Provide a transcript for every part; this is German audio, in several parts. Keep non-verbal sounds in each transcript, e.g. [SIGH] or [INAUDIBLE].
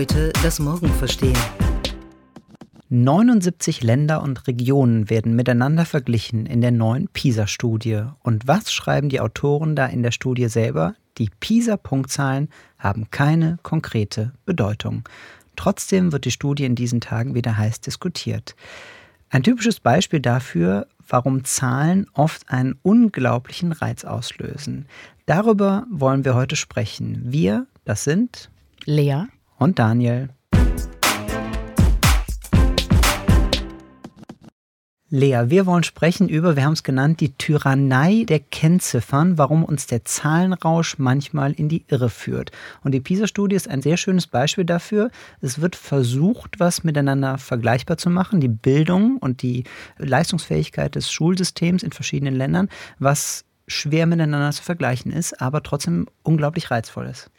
Heute das Morgen verstehen. 79 Länder und Regionen werden miteinander verglichen in der neuen PISA-Studie. Und was schreiben die Autoren da in der Studie selber? Die PISA-Punktzahlen haben keine konkrete Bedeutung. Trotzdem wird die Studie in diesen Tagen wieder heiß diskutiert. Ein typisches Beispiel dafür, warum Zahlen oft einen unglaublichen Reiz auslösen. Darüber wollen wir heute sprechen. Wir, das sind Lea und Daniel. Lea, wir wollen sprechen über, wir haben es genannt, die Tyrannei der Kennziffern, warum uns der Zahlenrausch manchmal in die Irre führt. Und die PISA-Studie ist ein sehr schönes Beispiel dafür. Es wird versucht, was miteinander vergleichbar zu machen, die Bildung und die Leistungsfähigkeit des Schulsystems in verschiedenen Ländern, was schwer miteinander zu vergleichen ist, aber trotzdem unglaublich reizvoll ist.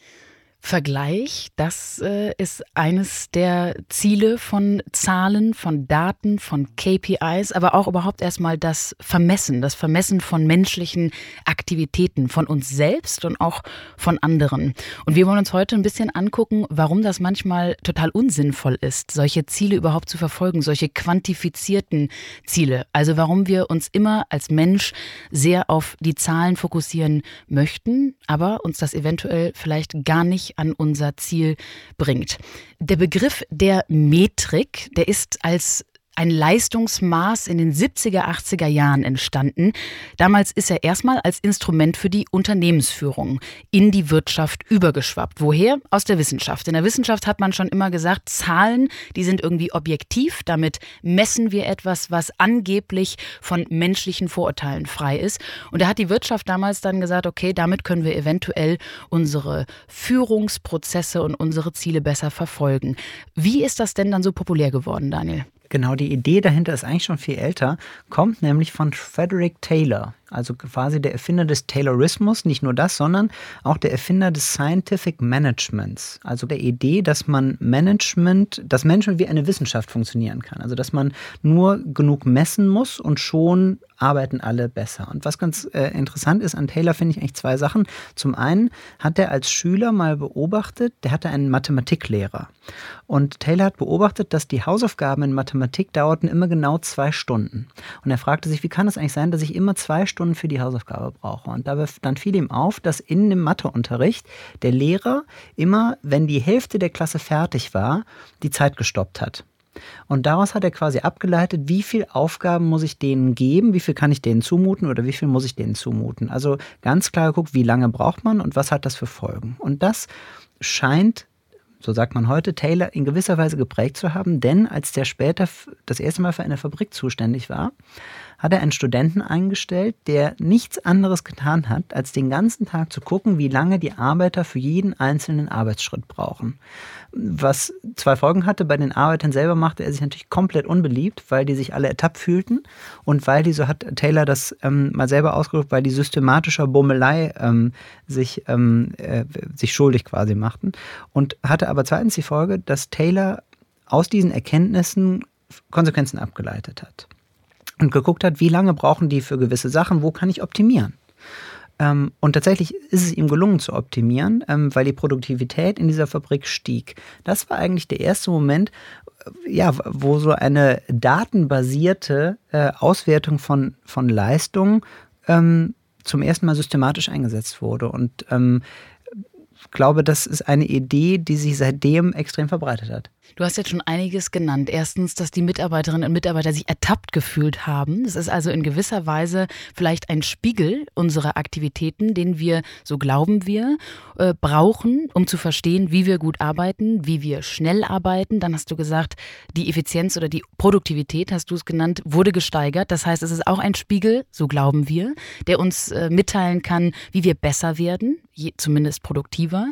Vergleich, das äh, ist eines der Ziele von Zahlen, von Daten, von KPIs, aber auch überhaupt erstmal das Vermessen, das Vermessen von menschlichen Aktivitäten, von uns selbst und auch von anderen. Und wir wollen uns heute ein bisschen angucken, warum das manchmal total unsinnvoll ist, solche Ziele überhaupt zu verfolgen, solche quantifizierten Ziele. Also warum wir uns immer als Mensch sehr auf die Zahlen fokussieren möchten, aber uns das eventuell vielleicht gar nicht an unser Ziel bringt. Der Begriff der Metrik, der ist als ein Leistungsmaß in den 70er, 80er Jahren entstanden. Damals ist er erstmal als Instrument für die Unternehmensführung in die Wirtschaft übergeschwappt. Woher? Aus der Wissenschaft. In der Wissenschaft hat man schon immer gesagt, Zahlen, die sind irgendwie objektiv. Damit messen wir etwas, was angeblich von menschlichen Vorurteilen frei ist. Und da hat die Wirtschaft damals dann gesagt, okay, damit können wir eventuell unsere Führungsprozesse und unsere Ziele besser verfolgen. Wie ist das denn dann so populär geworden, Daniel? Genau, die Idee dahinter ist eigentlich schon viel älter, kommt nämlich von Frederick Taylor also quasi der Erfinder des Taylorismus, nicht nur das, sondern auch der Erfinder des Scientific Managements, also der Idee, dass man Management, dass Management wie eine Wissenschaft funktionieren kann, also dass man nur genug messen muss und schon arbeiten alle besser. Und was ganz äh, interessant ist an Taylor, finde ich eigentlich zwei Sachen. Zum einen hat er als Schüler mal beobachtet, der hatte einen Mathematiklehrer. Und Taylor hat beobachtet, dass die Hausaufgaben in Mathematik dauerten immer genau zwei Stunden. Und er fragte sich, wie kann es eigentlich sein, dass ich immer zwei Stunden Stunden für die Hausaufgabe brauche. Und dabei, dann fiel ihm auf, dass in dem Matheunterricht der Lehrer immer, wenn die Hälfte der Klasse fertig war, die Zeit gestoppt hat. Und daraus hat er quasi abgeleitet, wie viele Aufgaben muss ich denen geben, wie viel kann ich denen zumuten oder wie viel muss ich denen zumuten. Also ganz klar geguckt, wie lange braucht man und was hat das für Folgen. Und das scheint so sagt man heute, Taylor in gewisser Weise geprägt zu haben, denn als der später das erste Mal für eine Fabrik zuständig war, hat er einen Studenten eingestellt, der nichts anderes getan hat, als den ganzen Tag zu gucken, wie lange die Arbeiter für jeden einzelnen Arbeitsschritt brauchen. Was zwei Folgen hatte, bei den Arbeitern selber machte er sich natürlich komplett unbeliebt, weil die sich alle ertappt fühlten und weil die, so hat Taylor das ähm, mal selber ausgedrückt, weil die systematischer Bummelei ähm, sich, ähm, äh, sich schuldig quasi machten. Und hatte aber zweitens die Folge, dass Taylor aus diesen Erkenntnissen Konsequenzen abgeleitet hat und geguckt hat, wie lange brauchen die für gewisse Sachen, wo kann ich optimieren. Ähm, und tatsächlich ist es ihm gelungen zu optimieren, ähm, weil die Produktivität in dieser Fabrik stieg. Das war eigentlich der erste Moment, äh, ja, wo so eine datenbasierte äh, Auswertung von, von Leistung ähm, zum ersten Mal systematisch eingesetzt wurde. Und ähm, glaube, das ist eine Idee, die sich seitdem extrem verbreitet hat. Du hast jetzt schon einiges genannt. Erstens, dass die Mitarbeiterinnen und Mitarbeiter sich ertappt gefühlt haben. Das ist also in gewisser Weise vielleicht ein Spiegel unserer Aktivitäten, den wir, so glauben wir, äh, brauchen, um zu verstehen, wie wir gut arbeiten, wie wir schnell arbeiten. Dann hast du gesagt, die Effizienz oder die Produktivität, hast du es genannt, wurde gesteigert. Das heißt, es ist auch ein Spiegel, so glauben wir, der uns äh, mitteilen kann, wie wir besser werden, je, zumindest produktiver.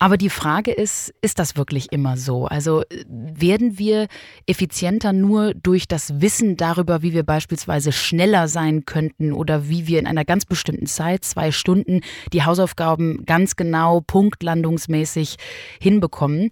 Aber die Frage ist, ist das wirklich immer so? Also werden wir effizienter nur durch das Wissen darüber, wie wir beispielsweise schneller sein könnten oder wie wir in einer ganz bestimmten Zeit, zwei Stunden, die Hausaufgaben ganz genau punktlandungsmäßig hinbekommen?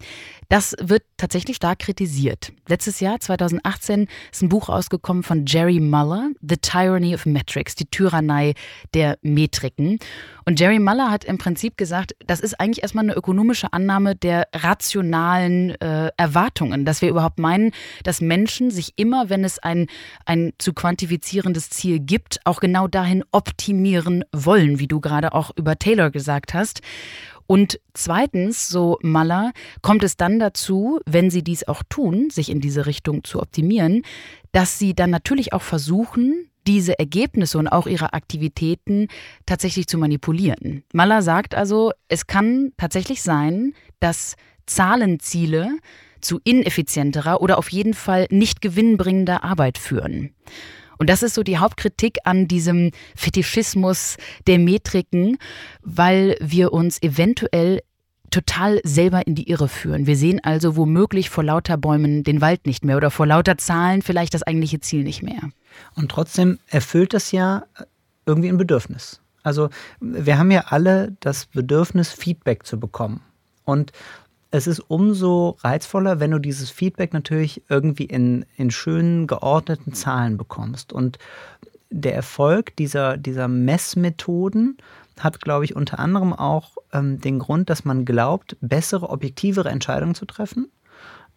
Das wird tatsächlich stark kritisiert. Letztes Jahr, 2018, ist ein Buch rausgekommen von Jerry Muller, The Tyranny of Metrics, die Tyrannei der Metriken. Und Jerry Muller hat im Prinzip gesagt, das ist eigentlich erstmal eine ökonomische Annahme der rationalen äh, Erwartungen, dass wir überhaupt meinen, dass Menschen sich immer, wenn es ein, ein zu quantifizierendes Ziel gibt, auch genau dahin optimieren wollen, wie du gerade auch über Taylor gesagt hast. Und zweitens, so Maller, kommt es dann dazu, wenn sie dies auch tun, sich in diese Richtung zu optimieren, dass sie dann natürlich auch versuchen, diese Ergebnisse und auch ihre Aktivitäten tatsächlich zu manipulieren. Maller sagt also, es kann tatsächlich sein, dass Zahlenziele zu ineffizienterer oder auf jeden Fall nicht gewinnbringender Arbeit führen. Und das ist so die Hauptkritik an diesem Fetischismus der Metriken, weil wir uns eventuell total selber in die Irre führen. Wir sehen also womöglich vor lauter Bäumen den Wald nicht mehr oder vor lauter Zahlen vielleicht das eigentliche Ziel nicht mehr. Und trotzdem erfüllt das ja irgendwie ein Bedürfnis. Also wir haben ja alle das Bedürfnis, Feedback zu bekommen. Und es ist umso reizvoller, wenn du dieses Feedback natürlich irgendwie in, in schönen, geordneten Zahlen bekommst. Und der Erfolg dieser, dieser Messmethoden hat, glaube ich, unter anderem auch ähm, den Grund, dass man glaubt, bessere, objektivere Entscheidungen zu treffen,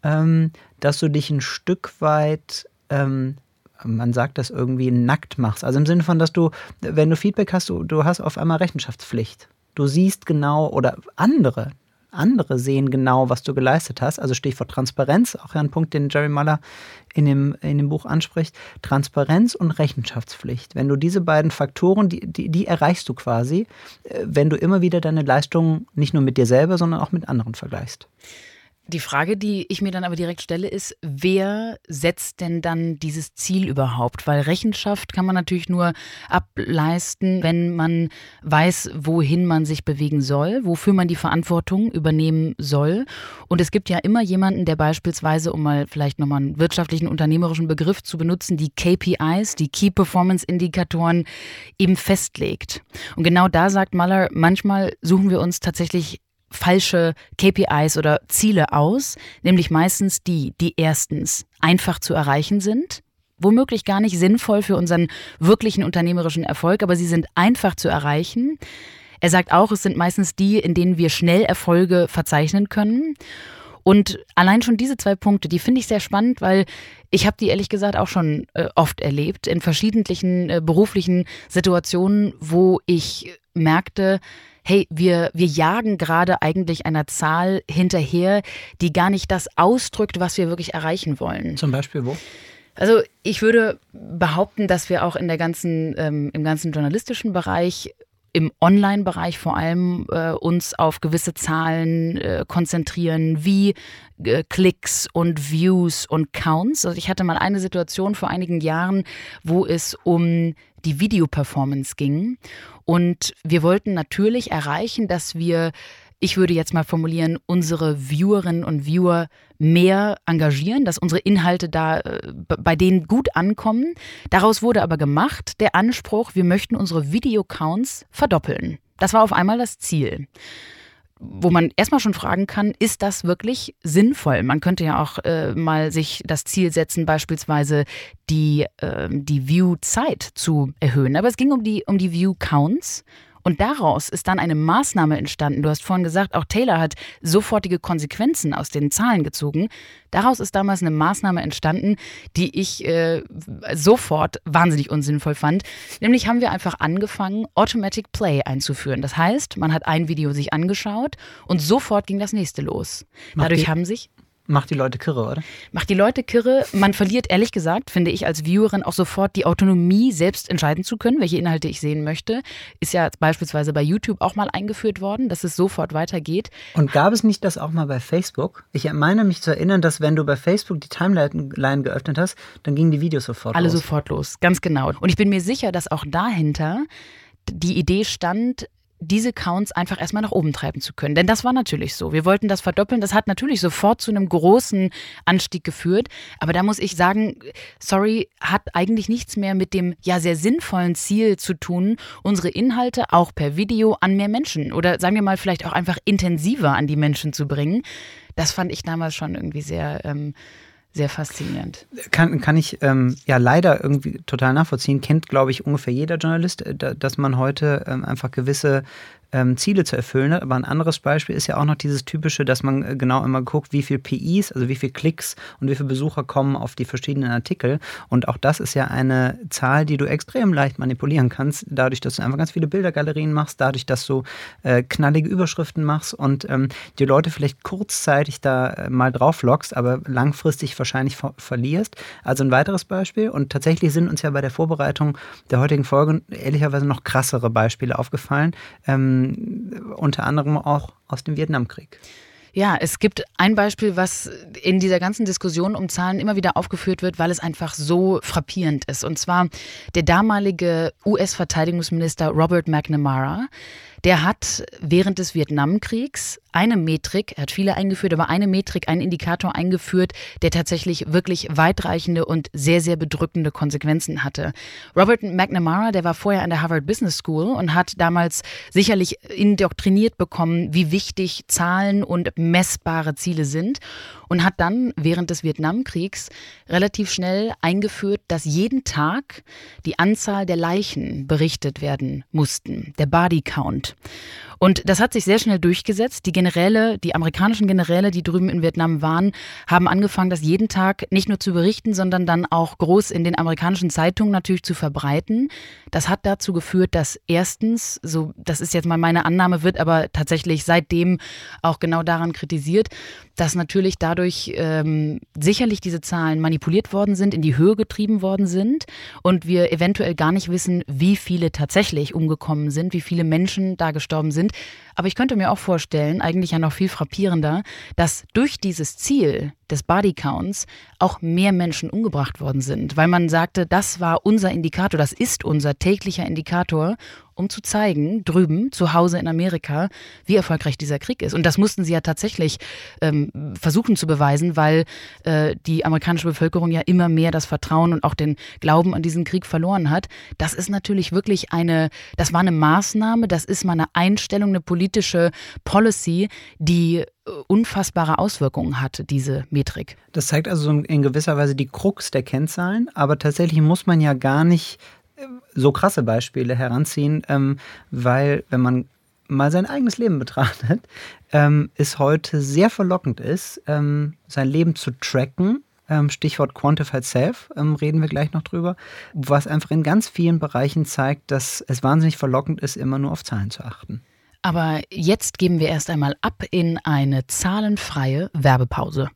ähm, dass du dich ein Stück weit ähm, man sagt das irgendwie nackt machst. Also im Sinne von, dass du, wenn du Feedback hast, du, du hast auf einmal Rechenschaftspflicht. Du siehst genau oder andere, andere sehen genau, was du geleistet hast. Also Stichwort Transparenz, auch ein Punkt, den Jerry Muller in dem, in dem Buch anspricht. Transparenz und Rechenschaftspflicht. Wenn du diese beiden Faktoren, die, die, die erreichst du quasi, äh, wenn du immer wieder deine Leistungen nicht nur mit dir selber, sondern auch mit anderen vergleichst. Die Frage, die ich mir dann aber direkt stelle, ist, wer setzt denn dann dieses Ziel überhaupt? Weil Rechenschaft kann man natürlich nur ableisten, wenn man weiß, wohin man sich bewegen soll, wofür man die Verantwortung übernehmen soll. Und es gibt ja immer jemanden, der beispielsweise, um mal vielleicht nochmal einen wirtschaftlichen, unternehmerischen Begriff zu benutzen, die KPIs, die Key Performance Indikatoren eben festlegt. Und genau da sagt Muller, manchmal suchen wir uns tatsächlich falsche KPIs oder Ziele aus, nämlich meistens die, die erstens einfach zu erreichen sind, womöglich gar nicht sinnvoll für unseren wirklichen unternehmerischen Erfolg, aber sie sind einfach zu erreichen. Er sagt auch, es sind meistens die, in denen wir schnell Erfolge verzeichnen können. Und allein schon diese zwei Punkte, die finde ich sehr spannend, weil ich habe die ehrlich gesagt auch schon äh, oft erlebt in verschiedentlichen äh, beruflichen Situationen, wo ich merkte, hey, wir, wir jagen gerade eigentlich einer Zahl hinterher, die gar nicht das ausdrückt, was wir wirklich erreichen wollen. Zum Beispiel wo? Also ich würde behaupten, dass wir auch in der ganzen, ähm, im ganzen journalistischen Bereich im Online-Bereich vor allem äh, uns auf gewisse Zahlen äh, konzentrieren, wie äh, Klicks und Views und Counts. Also ich hatte mal eine Situation vor einigen Jahren, wo es um die Videoperformance ging. Und wir wollten natürlich erreichen, dass wir ich würde jetzt mal formulieren, unsere Viewerinnen und Viewer mehr engagieren, dass unsere Inhalte da äh, bei denen gut ankommen. Daraus wurde aber gemacht der Anspruch, wir möchten unsere Videocounts verdoppeln. Das war auf einmal das Ziel wo man erstmal schon fragen kann, ist das wirklich sinnvoll? Man könnte ja auch äh, mal sich das Ziel setzen, beispielsweise die, äh, die View-Zeit zu erhöhen. Aber es ging um die, um die View-Counts und daraus ist dann eine Maßnahme entstanden. Du hast vorhin gesagt, auch Taylor hat sofortige Konsequenzen aus den Zahlen gezogen. Daraus ist damals eine Maßnahme entstanden, die ich äh, sofort wahnsinnig unsinnvoll fand. Nämlich haben wir einfach angefangen, Automatic Play einzuführen. Das heißt, man hat ein Video sich angeschaut und sofort ging das nächste los. Dadurch haben sich Macht die Leute kirre, oder? Macht die Leute kirre. Man verliert, ehrlich gesagt, finde ich als Viewerin auch sofort die Autonomie, selbst entscheiden zu können, welche Inhalte ich sehen möchte. Ist ja beispielsweise bei YouTube auch mal eingeführt worden, dass es sofort weitergeht. Und gab es nicht das auch mal bei Facebook? Ich meine mich zu erinnern, dass wenn du bei Facebook die Timeline geöffnet hast, dann gingen die Videos sofort Alle los. Alle sofort los, ganz genau. Und ich bin mir sicher, dass auch dahinter die Idee stand, diese Counts einfach erstmal nach oben treiben zu können. Denn das war natürlich so. Wir wollten das verdoppeln. Das hat natürlich sofort zu einem großen Anstieg geführt. Aber da muss ich sagen, sorry, hat eigentlich nichts mehr mit dem ja sehr sinnvollen Ziel zu tun, unsere Inhalte auch per Video an mehr Menschen oder sagen wir mal vielleicht auch einfach intensiver an die Menschen zu bringen. Das fand ich damals schon irgendwie sehr ähm, sehr faszinierend. Kann, kann ich ähm, ja leider irgendwie total nachvollziehen. Kennt, glaube ich, ungefähr jeder Journalist, äh, dass man heute ähm, einfach gewisse ähm, Ziele zu erfüllen hat. Aber ein anderes Beispiel ist ja auch noch dieses typische, dass man äh, genau immer guckt, wie viel PIs, also wie viel Klicks und wie viele Besucher kommen auf die verschiedenen Artikel. Und auch das ist ja eine Zahl, die du extrem leicht manipulieren kannst, dadurch, dass du einfach ganz viele Bildergalerien machst, dadurch, dass du äh, knallige Überschriften machst und ähm, die Leute vielleicht kurzzeitig da äh, mal drauf lockst, aber langfristig wahrscheinlich ver verlierst. Also ein weiteres Beispiel. Und tatsächlich sind uns ja bei der Vorbereitung der heutigen Folge ehrlicherweise noch krassere Beispiele aufgefallen. Ähm, unter anderem auch aus dem Vietnamkrieg. Ja, es gibt ein Beispiel, was in dieser ganzen Diskussion um Zahlen immer wieder aufgeführt wird, weil es einfach so frappierend ist. Und zwar der damalige US-Verteidigungsminister Robert McNamara, der hat während des Vietnamkriegs eine Metrik, er hat viele eingeführt, aber eine Metrik, einen Indikator eingeführt, der tatsächlich wirklich weitreichende und sehr, sehr bedrückende Konsequenzen hatte. Robert McNamara, der war vorher an der Harvard Business School und hat damals sicherlich indoktriniert bekommen, wie wichtig Zahlen und messbare Ziele sind und hat dann während des Vietnamkriegs relativ schnell eingeführt, dass jeden Tag die Anzahl der Leichen berichtet werden mussten, der Body Count. Und das hat sich sehr schnell durchgesetzt. Die Generäle, die amerikanischen Generäle, die drüben in Vietnam waren, haben angefangen, das jeden Tag nicht nur zu berichten, sondern dann auch groß in den amerikanischen Zeitungen natürlich zu verbreiten. Das hat dazu geführt, dass erstens, so, das ist jetzt mal meine Annahme, wird aber tatsächlich seitdem auch genau daran kritisiert, dass natürlich dadurch ähm, sicherlich diese Zahlen manipuliert worden sind, in die Höhe getrieben worden sind und wir eventuell gar nicht wissen, wie viele tatsächlich umgekommen sind, wie viele Menschen da gestorben sind. Aber ich könnte mir auch vorstellen, eigentlich ja noch viel frappierender, dass durch dieses Ziel des Bodycounts auch mehr Menschen umgebracht worden sind, weil man sagte, das war unser Indikator, das ist unser täglicher Indikator, um zu zeigen, drüben, zu Hause in Amerika, wie erfolgreich dieser Krieg ist. Und das mussten sie ja tatsächlich ähm, versuchen zu beweisen, weil äh, die amerikanische Bevölkerung ja immer mehr das Vertrauen und auch den Glauben an diesen Krieg verloren hat. Das ist natürlich wirklich eine, das war eine Maßnahme, das ist mal eine Einstellung, eine politische Policy, die äh, unfassbare Auswirkungen hatte, diese Metrik. Das zeigt also in gewisser Weise die Krux der Kennzahlen, aber tatsächlich muss man ja gar nicht so krasse Beispiele heranziehen, ähm, weil wenn man mal sein eigenes Leben betrachtet, ähm, es heute sehr verlockend ist, ähm, sein Leben zu tracken. Ähm, Stichwort Quantified Self, reden wir gleich noch drüber, was einfach in ganz vielen Bereichen zeigt, dass es wahnsinnig verlockend ist, immer nur auf Zahlen zu achten. Aber jetzt geben wir erst einmal ab in eine zahlenfreie Werbepause.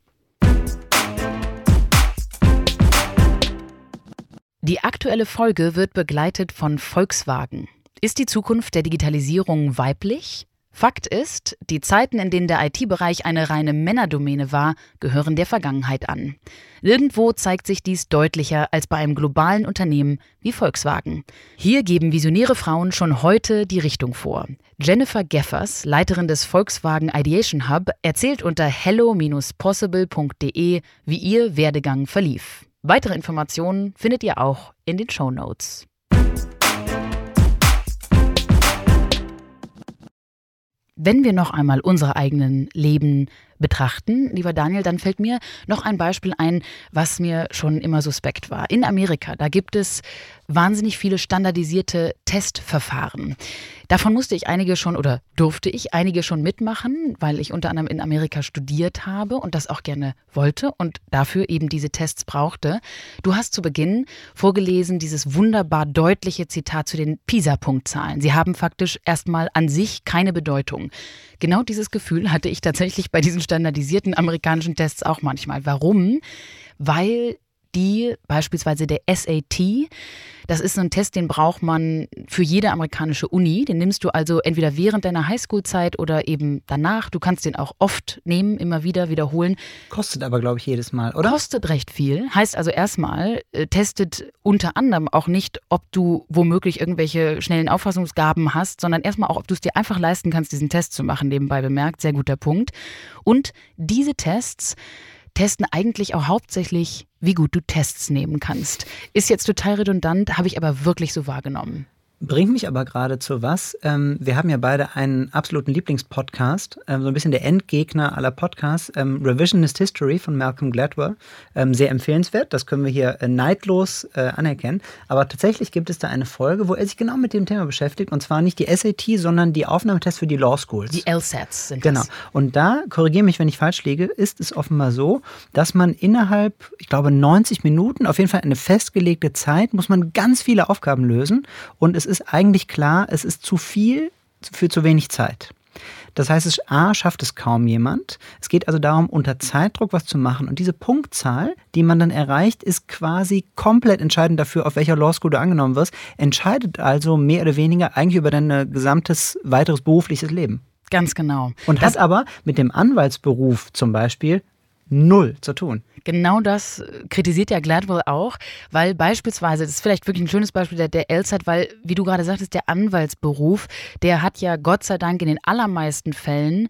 Die aktuelle Folge wird begleitet von Volkswagen. Ist die Zukunft der Digitalisierung weiblich? Fakt ist, die Zeiten, in denen der IT-Bereich eine reine Männerdomäne war, gehören der Vergangenheit an. Nirgendwo zeigt sich dies deutlicher als bei einem globalen Unternehmen wie Volkswagen. Hier geben visionäre Frauen schon heute die Richtung vor. Jennifer Geffers, Leiterin des Volkswagen Ideation Hub, erzählt unter hello-possible.de, wie ihr Werdegang verlief. Weitere Informationen findet ihr auch in den Show Notes. Wenn wir noch einmal unsere eigenen Leben betrachten, lieber Daniel, dann fällt mir noch ein Beispiel ein, was mir schon immer suspekt war. In Amerika, da gibt es wahnsinnig viele standardisierte Testverfahren. Davon musste ich einige schon oder durfte ich einige schon mitmachen, weil ich unter anderem in Amerika studiert habe und das auch gerne wollte und dafür eben diese Tests brauchte. Du hast zu Beginn vorgelesen dieses wunderbar deutliche Zitat zu den PISA-Punktzahlen. Sie haben faktisch erstmal an sich keine Bedeutung. Genau dieses Gefühl hatte ich tatsächlich bei diesen standardisierten amerikanischen Tests auch manchmal. Warum? Weil die beispielsweise der SAT, das ist so ein Test, den braucht man für jede amerikanische Uni. Den nimmst du also entweder während deiner Highschool-Zeit oder eben danach. Du kannst den auch oft nehmen, immer wieder wiederholen. Kostet aber, glaube ich, jedes Mal, oder? Kostet recht viel. Heißt also erstmal, äh, testet unter anderem auch nicht, ob du womöglich irgendwelche schnellen Auffassungsgaben hast, sondern erstmal auch, ob du es dir einfach leisten kannst, diesen Test zu machen, nebenbei bemerkt. Sehr guter Punkt. Und diese Tests testen eigentlich auch hauptsächlich, wie gut du Tests nehmen kannst. Ist jetzt total redundant, habe ich aber wirklich so wahrgenommen. Bringt mich aber gerade zu was. Ähm, wir haben ja beide einen absoluten Lieblingspodcast, ähm, so ein bisschen der Endgegner aller Podcasts, ähm, Revisionist History von Malcolm Gladwell. Ähm, sehr empfehlenswert, das können wir hier äh, neidlos äh, anerkennen. Aber tatsächlich gibt es da eine Folge, wo er sich genau mit dem Thema beschäftigt. Und zwar nicht die SAT, sondern die Aufnahmetests für die Law Schools. Die LSATs sind Genau. das. Und da, korrigiere mich, wenn ich falsch liege, ist es offenbar so, dass man innerhalb, ich glaube, 90 Minuten, auf jeden Fall eine festgelegte Zeit, muss man ganz viele Aufgaben lösen. Und es ist eigentlich klar, es ist zu viel für zu wenig Zeit. Das heißt, es A schafft es kaum jemand. Es geht also darum, unter Zeitdruck was zu machen. Und diese Punktzahl, die man dann erreicht, ist quasi komplett entscheidend dafür, auf welcher Law School du angenommen wirst. Entscheidet also mehr oder weniger eigentlich über dein äh, gesamtes weiteres berufliches Leben. Ganz genau. Und Das- hat aber mit dem Anwaltsberuf zum Beispiel null zu tun. Genau das äh, kritisiert ja Gladwell auch, weil beispielsweise, das ist vielleicht wirklich ein schönes Beispiel der, der LSAT, weil, wie du gerade sagtest, der Anwaltsberuf, der hat ja Gott sei Dank in den allermeisten Fällen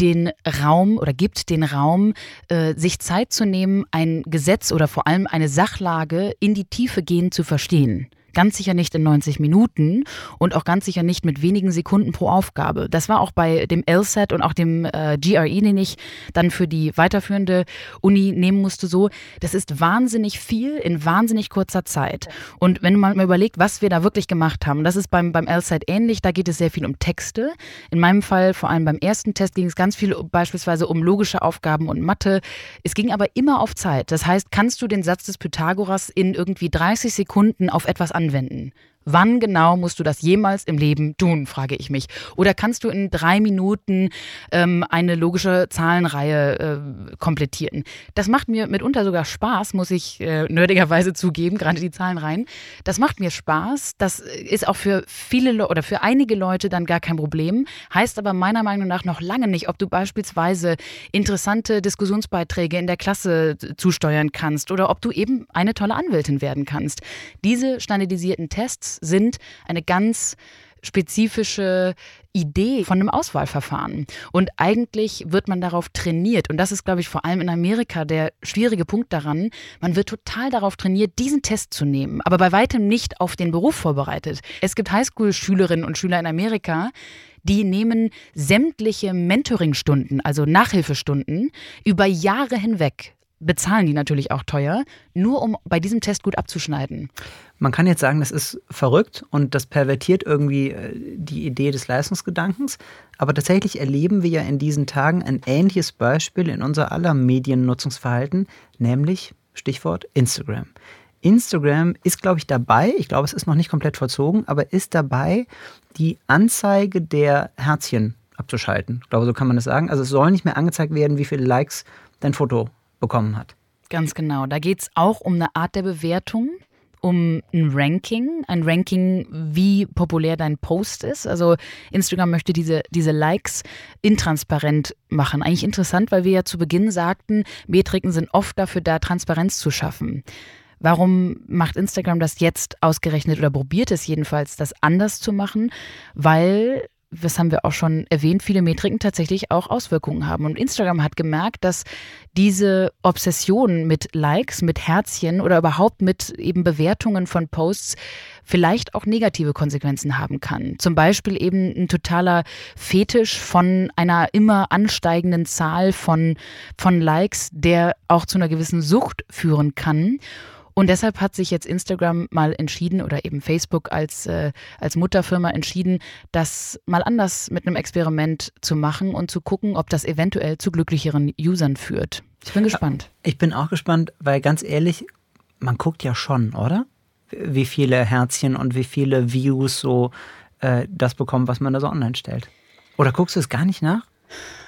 den Raum oder gibt den Raum, äh, sich Zeit zu nehmen, ein Gesetz oder vor allem eine Sachlage in die Tiefe gehend zu verstehen. Ganz sicher nicht in 90 Minuten und auch ganz sicher nicht mit wenigen Sekunden pro Aufgabe. Das war auch bei dem LSAT und auch dem äh, GRE, den ich dann für die weiterführende Uni nehmen musste, so. Das ist wahnsinnig viel in wahnsinnig kurzer Zeit. Und wenn man mal überlegt, was wir da wirklich gemacht haben, das ist beim, beim LSAT ähnlich, da geht es sehr viel um Texte. In meinem Fall, vor allem beim ersten Test, ging es ganz viel beispielsweise um logische Aufgaben und Mathe. Es ging aber immer auf Zeit. Das heißt, kannst du den Satz des Pythagoras in irgendwie 30 Sekunden auf etwas anwenden? Wann genau musst du das jemals im Leben tun, frage ich mich. Oder kannst du in drei Minuten ähm, eine logische Zahlenreihe äh, komplettieren? Das macht mir mitunter sogar Spaß, muss ich äh, nerdigerweise [LAUGHS] zugeben, gerade die Zahlenreihen. Das macht mir Spaß. Das ist auch für viele Le oder für einige Leute dann gar kein Problem. Heißt aber meiner Meinung nach noch lange nicht, ob du beispielsweise interessante Diskussionsbeiträge in der Klasse zusteuern kannst oder ob du eben eine tolle Anwältin werden kannst. Diese standardisierten Tests sind eine ganz spezifische Idee von einem Auswahlverfahren. Und eigentlich wird man darauf trainiert. Und das ist, glaube ich, vor allem in Amerika der schwierige Punkt daran. Man wird total darauf trainiert, diesen Test zu nehmen, aber bei weitem nicht auf den Beruf vorbereitet. Es gibt Highschool-Schülerinnen und Schüler in Amerika, die nehmen sämtliche Mentoringstunden, also Nachhilfestunden, über Jahre hinweg bezahlen die natürlich auch teuer, nur um bei diesem Test gut abzuschneiden. Man kann jetzt sagen, das ist verrückt und das pervertiert irgendwie äh, die Idee des Leistungsgedankens. Aber tatsächlich erleben wir ja in diesen Tagen ein ähnliches Beispiel in unser aller Mediennutzungsverhalten, nämlich Stichwort Instagram. Instagram ist, glaube ich, dabei, ich glaube, es ist noch nicht komplett vollzogen, aber ist dabei, die Anzeige der Herzchen abzuschalten. Ich glaube, so kann man das sagen. Also es soll nicht mehr angezeigt werden, wie viele Likes dein Foto bekommen hat. Ganz genau. Da geht es auch um eine Art der Bewertung, um ein Ranking. Ein Ranking, wie populär dein Post ist. Also Instagram möchte diese, diese Likes intransparent machen. Eigentlich interessant, weil wir ja zu Beginn sagten, Metriken sind oft dafür da, Transparenz zu schaffen. Warum macht Instagram das jetzt ausgerechnet oder probiert es jedenfalls, das anders zu machen? Weil das haben wir auch schon erwähnt, viele Metriken tatsächlich auch Auswirkungen haben. Und Instagram hat gemerkt, dass diese Obsession mit Likes, mit Herzchen oder überhaupt mit eben Bewertungen von Posts vielleicht auch negative Konsequenzen haben kann. Zum Beispiel eben ein totaler Fetisch von einer immer ansteigenden Zahl von, von Likes, der auch zu einer gewissen Sucht führen kann. Und deshalb hat sich jetzt Instagram mal entschieden oder eben Facebook als, äh, als Mutterfirma entschieden, das mal anders mit einem Experiment zu machen und zu gucken, ob das eventuell zu glücklicheren Usern führt. Ich bin gespannt. Ich bin auch gespannt, weil ganz ehrlich, man guckt ja schon, oder? Wie viele Herzchen und wie viele Views so äh, das bekommen, was man da so online stellt. Oder guckst du es gar nicht nach?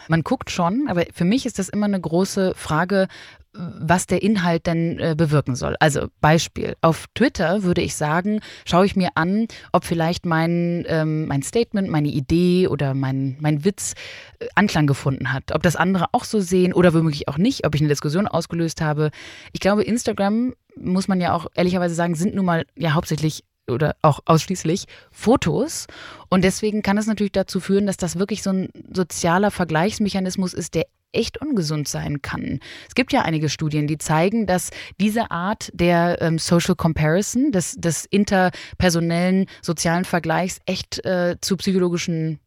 Man guckt schon, aber für mich ist das immer eine große Frage, was der Inhalt denn äh, bewirken soll. Also Beispiel, auf Twitter würde ich sagen, schaue ich mir an, ob vielleicht mein, ähm, mein Statement, meine Idee oder mein, mein Witz äh, Anklang gefunden hat. Ob das andere auch so sehen oder womöglich auch nicht, ob ich eine Diskussion ausgelöst habe. Ich glaube, Instagram, muss man ja auch ehrlicherweise sagen, sind nun mal ja hauptsächlich oder auch ausschließlich Fotos. Und deswegen kann es natürlich dazu führen, dass das wirklich so ein sozialer Vergleichsmechanismus ist, der echt ungesund sein kann. Es gibt ja einige Studien, die zeigen, dass diese Art der ähm, Social Comparison, des, des interpersonellen sozialen Vergleichs echt äh, zu psychologischen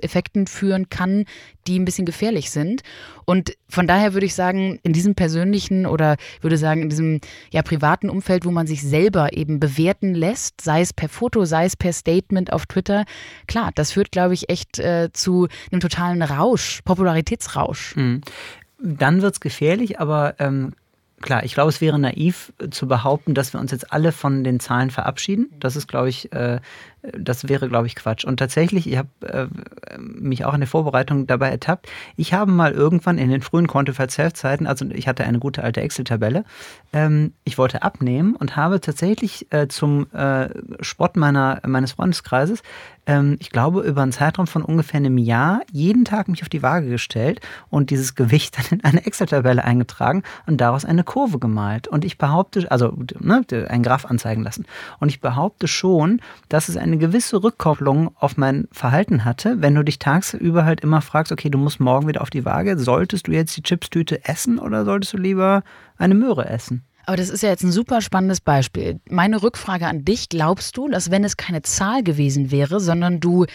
Effekten führen kann, die ein bisschen gefährlich sind. Und von daher würde ich sagen, in diesem persönlichen oder würde sagen, in diesem ja, privaten Umfeld, wo man sich selber eben bewerten lässt, sei es per Foto, sei es per Statement auf Twitter, klar, das führt, glaube ich, echt äh, zu einem totalen Rausch, Popularitätsrausch. Mhm. Dann wird es gefährlich, aber ähm, klar, ich glaube, es wäre naiv äh, zu behaupten, dass wir uns jetzt alle von den Zahlen verabschieden. Das ist, glaube ich, äh, das wäre, glaube ich, Quatsch. Und tatsächlich, ich habe äh, mich auch in der Vorbereitung dabei ertappt. Ich habe mal irgendwann in den frühen Quantified Self-Zeiten, also ich hatte eine gute alte Excel-Tabelle, ähm, ich wollte abnehmen und habe tatsächlich äh, zum äh, Spott meiner, meines Freundeskreises, ähm, ich glaube, über einen Zeitraum von ungefähr einem Jahr jeden Tag mich auf die Waage gestellt und dieses Gewicht dann in eine Excel-Tabelle eingetragen und daraus eine Kurve gemalt. Und ich behaupte, also ne, einen Graph anzeigen lassen. Und ich behaupte schon, dass es ein eine gewisse Rückkopplung auf mein Verhalten hatte, wenn du dich tagsüber halt immer fragst, okay, du musst morgen wieder auf die Waage, solltest du jetzt die Chipstüte essen oder solltest du lieber eine Möhre essen? Aber das ist ja jetzt ein super spannendes Beispiel. Meine Rückfrage an dich, glaubst du, dass wenn es keine Zahl gewesen wäre, sondern du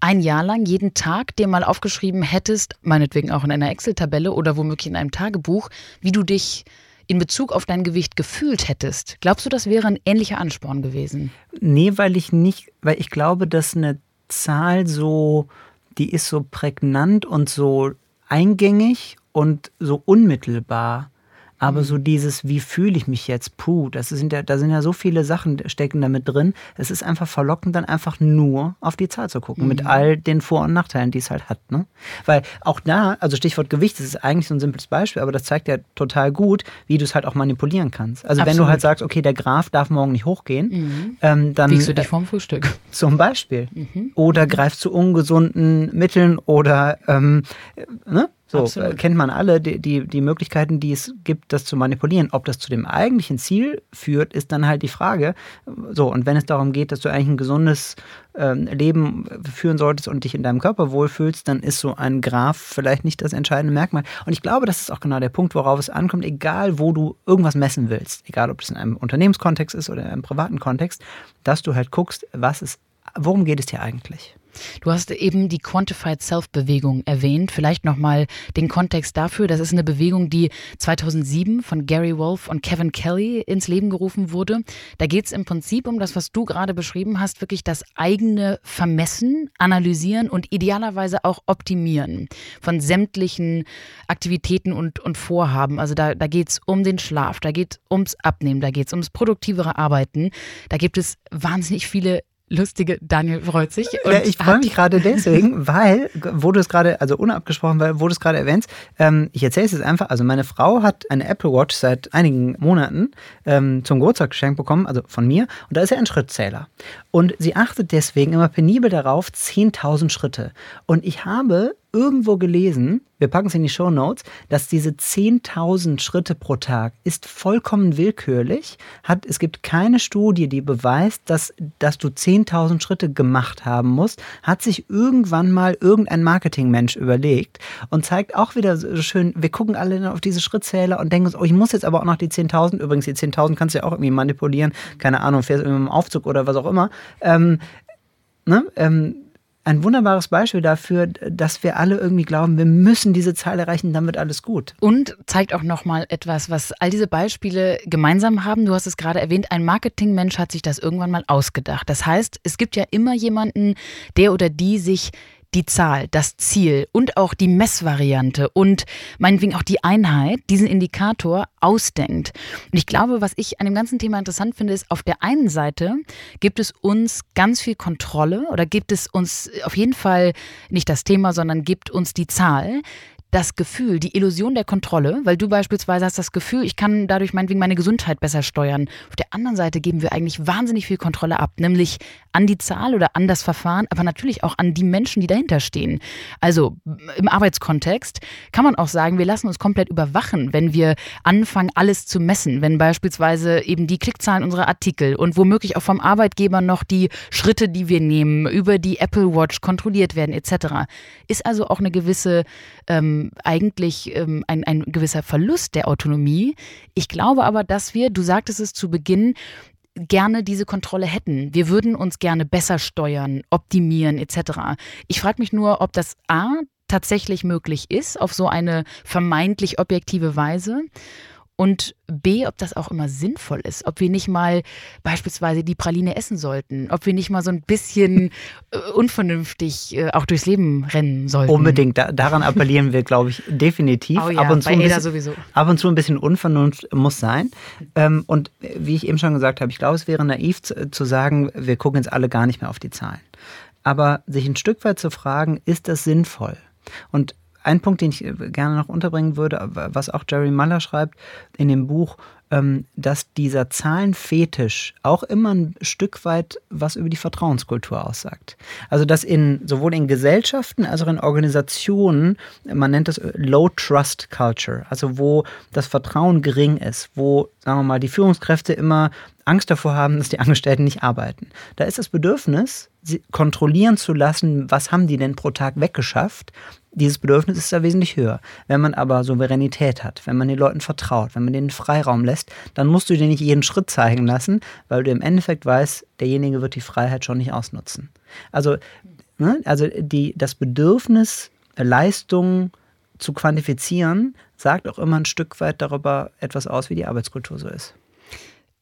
ein Jahr lang jeden Tag dir mal aufgeschrieben hättest, meinetwegen auch in einer Excel-Tabelle oder womöglich in einem Tagebuch, wie du dich in Bezug auf dein Gewicht gefühlt hättest, glaubst du, das wäre ein ähnlicher Ansporn gewesen? Nee, weil ich nicht, weil ich glaube, dass eine Zahl so, die ist so prägnant und so eingängig und so unmittelbar. Aber mhm. so dieses, wie fühle ich mich jetzt? Puh, das sind ja, da sind ja so viele Sachen stecken damit drin. Es ist einfach verlockend, dann einfach nur auf die Zahl zu gucken, mhm. mit all den Vor- und Nachteilen, die es halt hat. Ne? Weil auch da, also Stichwort Gewicht, das ist eigentlich so ein simples Beispiel, aber das zeigt ja total gut, wie du es halt auch manipulieren kannst. Also Absolut. wenn du halt sagst, okay, der Graf darf morgen nicht hochgehen, mhm. ähm, dann. Wiegst du dich vorm Frühstück. Zum Beispiel. Mhm. Oder greifst zu ungesunden Mitteln oder ähm, ne? So Absolut. kennt man alle die, die, die Möglichkeiten, die es gibt, das zu manipulieren. Ob das zu dem eigentlichen Ziel führt, ist dann halt die Frage. So, und wenn es darum geht, dass du eigentlich ein gesundes äh, Leben führen solltest und dich in deinem Körper wohlfühlst, dann ist so ein Graph vielleicht nicht das entscheidende Merkmal. Und ich glaube, das ist auch genau der Punkt, worauf es ankommt, egal wo du irgendwas messen willst, egal ob es in einem Unternehmenskontext ist oder in einem privaten Kontext, dass du halt guckst, was ist, worum geht es dir eigentlich? Du hast eben die Quantified Self-Bewegung erwähnt. Vielleicht nochmal den Kontext dafür. Das ist eine Bewegung, die 2007 von Gary Wolf und Kevin Kelly ins Leben gerufen wurde. Da geht es im Prinzip um das, was du gerade beschrieben hast, wirklich das eigene Vermessen, Analysieren und idealerweise auch Optimieren von sämtlichen Aktivitäten und, und Vorhaben. Also da, da geht es um den Schlaf, da geht es ums Abnehmen, da geht es ums produktivere Arbeiten. Da gibt es wahnsinnig viele lustige Daniel freut sich. Ja, ich freue mich gerade [LAUGHS] deswegen, weil, wo du es gerade, also unabgesprochen, weil, wo du es gerade erwähnst, ähm, ich erzähle es jetzt einfach. Also, meine Frau hat eine Apple Watch seit einigen Monaten ähm, zum Geburtstag geschenkt bekommen, also von mir, und da ist ja ein Schrittzähler. Und sie achtet deswegen immer penibel darauf, 10.000 Schritte. Und ich habe irgendwo gelesen, wir packen es in die Show Notes, dass diese 10.000 Schritte pro Tag ist vollkommen willkürlich. Hat, es gibt keine Studie, die beweist, dass, dass du 10.000 Schritte gemacht haben musst. Hat sich irgendwann mal irgendein Marketingmensch überlegt und zeigt auch wieder so schön, wir gucken alle auf diese Schrittzähler und denken uns, oh, ich muss jetzt aber auch noch die 10.000, übrigens die 10.000 kannst du ja auch irgendwie manipulieren, keine Ahnung, fährst irgendwie im Aufzug oder was auch immer. Ähm, ne? ähm, ein wunderbares Beispiel dafür, dass wir alle irgendwie glauben, wir müssen diese Zahl erreichen, dann wird alles gut. Und zeigt auch nochmal etwas, was all diese Beispiele gemeinsam haben. Du hast es gerade erwähnt, ein Marketingmensch hat sich das irgendwann mal ausgedacht. Das heißt, es gibt ja immer jemanden, der oder die sich die Zahl, das Ziel und auch die Messvariante und meinetwegen auch die Einheit, diesen Indikator ausdenkt. Und ich glaube, was ich an dem ganzen Thema interessant finde, ist, auf der einen Seite gibt es uns ganz viel Kontrolle oder gibt es uns auf jeden Fall nicht das Thema, sondern gibt uns die Zahl, das Gefühl, die Illusion der Kontrolle, weil du beispielsweise hast das Gefühl, ich kann dadurch meinetwegen meine Gesundheit besser steuern. Auf der anderen Seite geben wir eigentlich wahnsinnig viel Kontrolle ab, nämlich an die Zahl oder an das Verfahren, aber natürlich auch an die Menschen, die dahinter stehen. Also im Arbeitskontext kann man auch sagen, wir lassen uns komplett überwachen, wenn wir anfangen, alles zu messen, wenn beispielsweise eben die Klickzahlen unserer Artikel und womöglich auch vom Arbeitgeber noch die Schritte, die wir nehmen, über die Apple Watch kontrolliert werden etc. Ist also auch eine gewisse ähm, ähm, eigentlich ähm, ein, ein gewisser Verlust der Autonomie. Ich glaube aber, dass wir, du sagtest es zu Beginn, gerne diese Kontrolle hätten. Wir würden uns gerne besser steuern, optimieren etc. Ich frage mich nur, ob das A tatsächlich möglich ist auf so eine vermeintlich objektive Weise und B, ob das auch immer sinnvoll ist, ob wir nicht mal beispielsweise die Praline essen sollten, ob wir nicht mal so ein bisschen äh, unvernünftig äh, auch durchs Leben rennen sollten. Unbedingt, da, daran appellieren wir, glaube ich, definitiv. [LAUGHS] Oh ja, ab, und zu ein bisschen, sowieso. ab und zu ein bisschen Unvernunft muss sein. Ähm, und wie ich eben schon gesagt habe, ich glaube, es wäre naiv zu, zu sagen, wir gucken jetzt alle gar nicht mehr auf die Zahlen. Aber sich ein Stück weit zu fragen, ist das sinnvoll? Und ein Punkt, den ich äh, gerne noch unterbringen würde, was auch Jerry Muller schreibt in dem Buch, ähm, dass dieser Zahlenfetisch auch immer ein Stück weit was über die Vertrauenskultur aussagt. Also dass in sowohl in Gesellschaften als auch in Organisationen, man nennt das Low Trust Culture, also wo das Vertrauen gering ist, wo, sagen wir mal, die Führungskräfte immer Angst davor haben, dass die Angestellten nicht arbeiten. Da ist das Bedürfnis, sie kontrollieren zu lassen, was haben die denn pro Tag weggeschafft. Dieses Bedürfnis ist da wesentlich höher. Wenn man aber Souveränität hat, wenn man den Leuten vertraut, wenn man denen Freiraum lässt, dann musst du dir nicht jeden Schritt zeigen lassen, weil du im Endeffekt weißt, derjenige wird die Freiheit schon nicht ausnutzen. Also, ne, also die, das Bedürfnis, Leistung zu quantifizieren, sagt auch immer ein Stück weit darüber etwas aus, wie die Arbeitskultur so ist.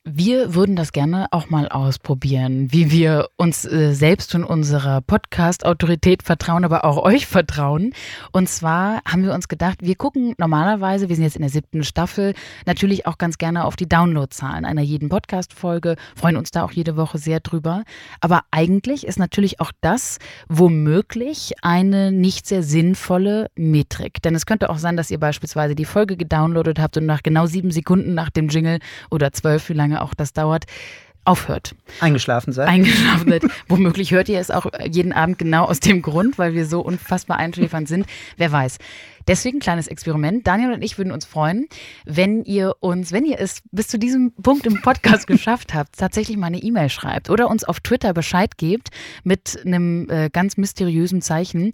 Wir würden das gerne auch mal ausprobieren, wie wir uns äh, selbst und unserer Podcast-Autorität vertrauen, aber auch euch vertrauen. Und zwar haben wir uns gedacht, wir gucken normalerweise, wir sind jetzt in der siebten Staffel, natürlich auch ganz gerne auf die Downloadzahlen einer jeden Podcast-Folge, freuen uns da auch jede Woche sehr drüber. Aber eigentlich ist natürlich auch das womöglich eine nicht sehr sinnvolle Metrik. Denn es könnte auch sein, dass ihr beispielsweise die Folge gedownloadet habt und nach genau sieben Sekunden nach dem Jingle oder zwölf, wie lange lange auch das dauert, aufhört. Eingeschlafen seid. Eingeschlafen seid. [LAUGHS] Womöglich hört ihr es auch jeden Abend genau aus dem Grund, weil wir so unfassbar einschläfernd sind. Wer weiß. Deswegen kleines Experiment. Daniel und ich würden uns freuen, wenn ihr uns, wenn ihr es bis zu diesem Punkt im Podcast [LAUGHS] geschafft habt, tatsächlich mal eine E-Mail schreibt oder uns auf Twitter Bescheid gebt mit einem äh, ganz mysteriösen Zeichen.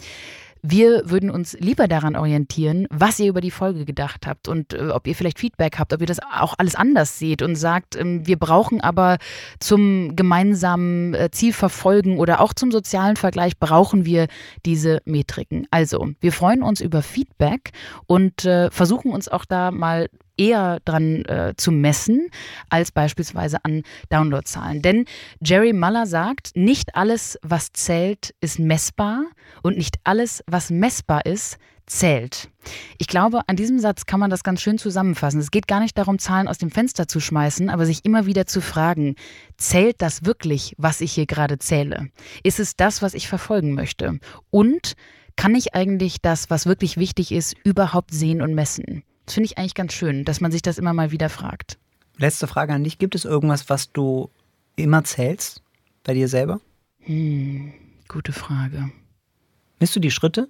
Wir würden uns lieber daran orientieren, was ihr über die Folge gedacht habt und äh, ob ihr vielleicht Feedback habt, ob ihr das auch alles anders seht und sagt, ähm, wir brauchen aber zum gemeinsamen äh, Ziel verfolgen oder auch zum sozialen Vergleich brauchen wir diese Metriken. Also, wir freuen uns über Feedback und äh, versuchen uns auch da mal eher dran äh, zu messen als beispielsweise an Downloadzahlen. Denn Jerry Muller sagt, nicht alles, was zählt, ist messbar und nicht alles, was messbar ist, zählt. Ich glaube, an diesem Satz kann man das ganz schön zusammenfassen. Es geht gar nicht darum, Zahlen aus dem Fenster zu schmeißen, aber sich immer wieder zu fragen, zählt das wirklich, was ich hier gerade zähle? Ist es das, was ich verfolgen möchte? Und kann ich eigentlich das, was wirklich wichtig ist, überhaupt sehen und messen? Das finde ich eigentlich ganz schön, dass man sich das immer mal wieder fragt. Letzte Frage an dich. Gibt es irgendwas, was du immer zählst bei dir selber? Hm, gute Frage. Misst du die Schritte?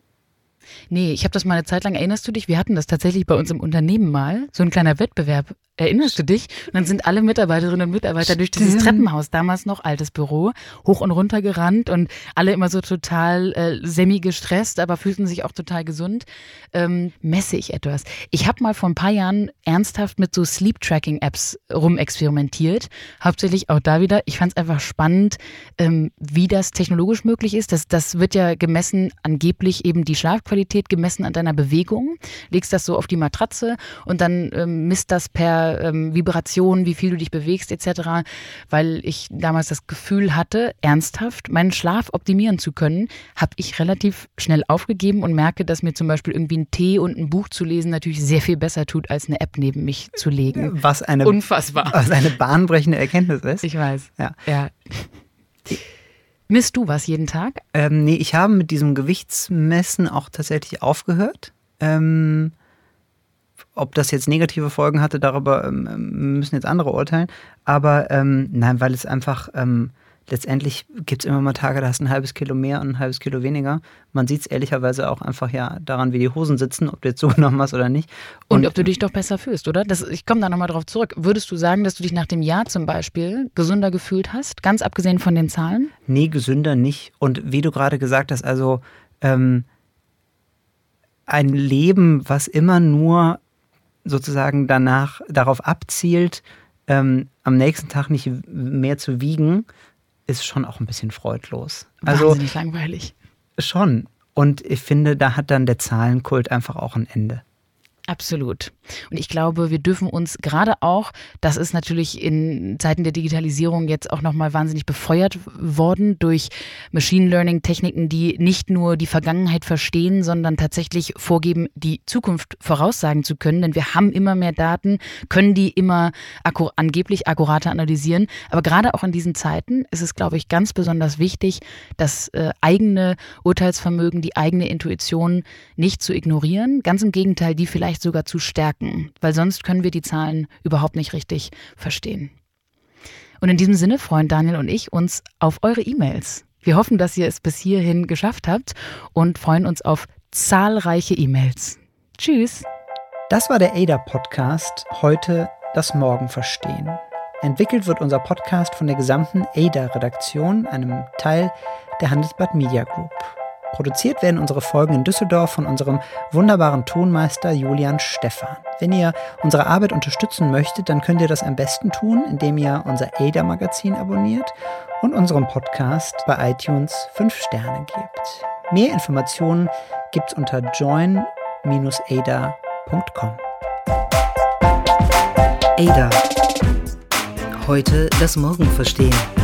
Nee, ich habe das mal eine Zeit lang, erinnerst du dich? Wir hatten das tatsächlich bei uns im Unternehmen mal, so ein kleiner Wettbewerb. Erinnerst du dich? Und dann sind alle Mitarbeiterinnen und Mitarbeiter durch dieses Treppenhaus, damals noch altes Büro, hoch und runter gerannt und alle immer so total äh, semi gestresst, aber fühlten sich auch total gesund. Ähm, messe ich etwas. Ich habe mal vor ein paar Jahren ernsthaft mit so Sleep-Tracking-Apps rumexperimentiert. Hauptsächlich auch da wieder. Ich fand es einfach spannend, ähm, wie das technologisch möglich ist. Das, das wird ja gemessen, angeblich eben die Schlafqualität gemessen an deiner Bewegung. Legst das so auf die Matratze und dann ähm, misst das per ähm, Vibration, wie viel du dich bewegst etc., weil ich damals das Gefühl hatte, ernsthaft meinen Schlaf optimieren zu können, habe ich relativ schnell aufgegeben und merke, dass mir zum Beispiel irgendwie ein Tee und ein Buch zu lesen natürlich sehr viel besser tut, als eine App neben mich zu legen. Was eine, Unfassbar. Was eine bahnbrechende Erkenntnis ist. Ich weiß. Ja. ja. Misst du was jeden Tag? Ähm, nee, ich habe mit diesem Gewichtsmessen auch tatsächlich aufgehört. Ähm, ob das jetzt negative Folgen hatte, darüber ähm, müssen jetzt andere urteilen. Aber ähm, nein, weil es einfach ähm, letztendlich gibt es immer mal Tage, da hast du ein halbes Kilo mehr und ein halbes Kilo weniger. Man sieht es ehrlicherweise auch einfach ja daran, wie die Hosen sitzen, ob du jetzt zugenommen [LAUGHS] hast oder nicht. Und, und ob du dich doch besser fühlst, oder? Das, ich komme da nochmal drauf zurück. Würdest du sagen, dass du dich nach dem Jahr zum Beispiel gesünder gefühlt hast, ganz abgesehen von den Zahlen? Nee, gesünder nicht. Und wie du gerade gesagt hast, also ähm, ein Leben, was immer nur sozusagen danach darauf abzielt, ähm, am nächsten Tag nicht mehr zu wiegen, ist schon auch ein bisschen freudlos. Also Wahnsinnig langweilig. Schon. Und ich finde, da hat dann der Zahlenkult einfach auch ein Ende. Absolut. Und ich glaube, wir dürfen uns gerade auch, das ist natürlich in Zeiten der Digitalisierung jetzt auch nochmal wahnsinnig befeuert worden durch Machine Learning Techniken, die nicht nur die Vergangenheit verstehen, sondern tatsächlich vorgeben, die Zukunft voraussagen zu können. Denn wir haben immer mehr Daten, können die immer akkur angeblich akkurater analysieren. Aber gerade auch in diesen Zeiten ist es, glaube ich, ganz besonders wichtig, das äh, eigene Urteilsvermögen, die eigene Intuition nicht zu ignorieren. Ganz im Gegenteil, die vielleicht vielleicht sogar zu stärken, weil sonst können wir die Zahlen überhaupt nicht richtig verstehen. Und in diesem Sinne freuen Daniel und ich uns auf eure E-Mails. Wir hoffen, dass ihr es bis hierhin geschafft habt und freuen uns auf zahlreiche E-Mails. Tschüss. Das war der ADA-Podcast. Heute das Morgen verstehen. Entwickelt wird unser Podcast von der gesamten ADA-Redaktion, einem Teil der Handelsblatt Media Group. Produziert werden unsere Folgen in Düsseldorf von unserem wunderbaren Tonmeister Julian Stephan. Wenn ihr unsere Arbeit unterstützen möchtet, dann könnt ihr das am besten tun, indem ihr unser ADA-Magazin abonniert und unserem Podcast bei iTunes 5 Sterne gebt. Mehr Informationen gibt's unter join-ada.com. ADA. Heute das Morgen verstehen.